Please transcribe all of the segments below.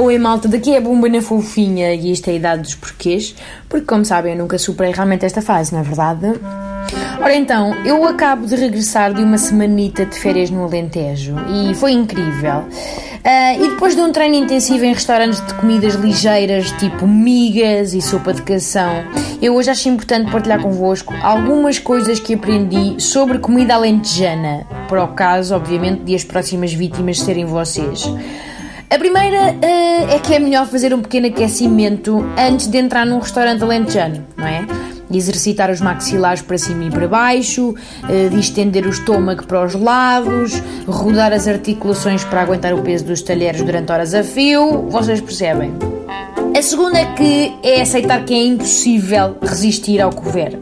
Oi malta, daqui é Bumba na Fofinha e isto é a idade dos porquês, porque como sabem eu nunca superei realmente esta fase, não é verdade? Ora então, eu acabo de regressar de uma semanita de férias no Alentejo e foi incrível. Uh, e depois de um treino intensivo em restaurantes de comidas ligeiras, tipo migas e sopa de cação, eu hoje acho importante partilhar convosco algumas coisas que aprendi sobre comida alentejana, para o caso, obviamente, de as próximas vítimas serem vocês. A primeira uh, é que é melhor fazer um pequeno aquecimento antes de entrar num restaurante alentejano, não é? Exercitar os maxilares para cima e para baixo, de estender o estômago para os lados, rodar as articulações para aguentar o peso dos talheres durante horas a fio. Vocês percebem? A segunda é que é aceitar que é impossível resistir ao cover.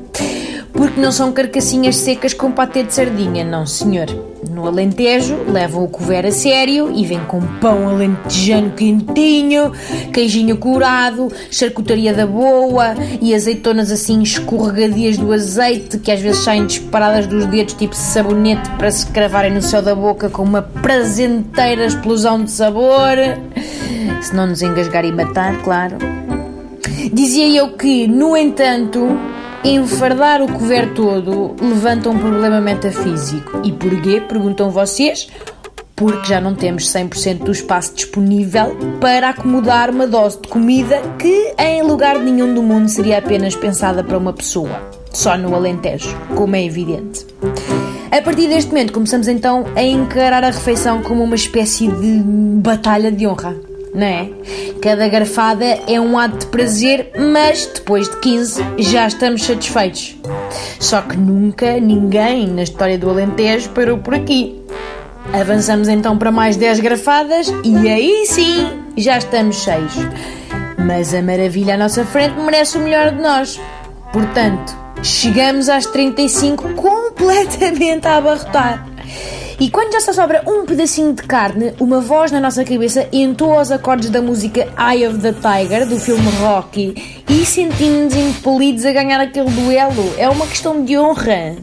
Porque não são carcassinhas secas com patê de sardinha, não senhor. No Alentejo levam o cover a sério e vem com pão alentejano quentinho, queijinho curado, charcutaria da boa e azeitonas assim escorregadias do azeite que às vezes saem disparadas dos dedos tipo sabonete para se cravarem no céu da boca com uma prazenteira explosão de sabor. Se não nos engasgar e matar, claro. Dizia eu que, no entanto, Enfardar o cover todo levanta um problema metafísico. E porquê? Perguntam vocês? Porque já não temos 100% do espaço disponível para acomodar uma dose de comida que em lugar nenhum do mundo seria apenas pensada para uma pessoa. Só no Alentejo, como é evidente. A partir deste momento começamos então a encarar a refeição como uma espécie de batalha de honra não é? Cada garfada é um ato de prazer, mas depois de 15 já estamos satisfeitos. Só que nunca ninguém na história do Alentejo parou por aqui. Avançamos então para mais 10 garfadas e aí sim já estamos cheios. Mas a maravilha à nossa frente merece o melhor de nós. Portanto, chegamos às 35 completamente a abarrotar. E quando já só sobra um pedacinho de carne, uma voz na nossa cabeça entoa os acordes da música Eye of the Tiger, do filme Rocky, e sentimos-nos impelidos a ganhar aquele duelo. É uma questão de honra.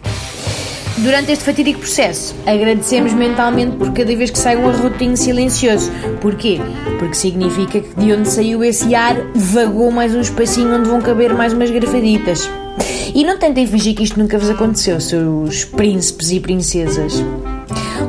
Durante este fatídico processo, agradecemos mentalmente por cada vez que sai um arrotinho silencioso. Porquê? Porque significa que de onde saiu esse ar, vagou mais um espacinho onde vão caber mais umas grafaditas. E não tentem fingir que isto nunca vos aconteceu, seus príncipes e princesas.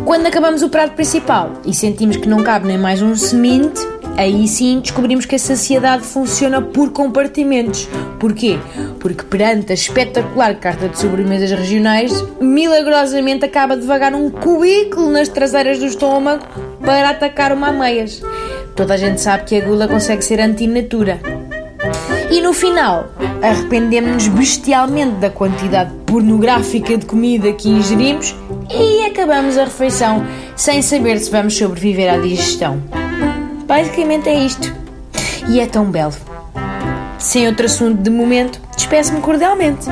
Quando acabamos o prato principal e sentimos que não cabe nem mais um semente, aí sim descobrimos que a saciedade funciona por compartimentos. Porquê? Porque perante a espetacular carta de sobremesas regionais, milagrosamente acaba de vagar um cubículo nas traseiras do estômago para atacar uma meias. Toda a gente sabe que a gula consegue ser antinatura. E no final, arrependemos-nos bestialmente da quantidade pornográfica de comida que ingerimos e acabamos a refeição sem saber se vamos sobreviver à digestão. Basicamente é isto. E é tão belo. Sem outro assunto de momento, despeço-me cordialmente.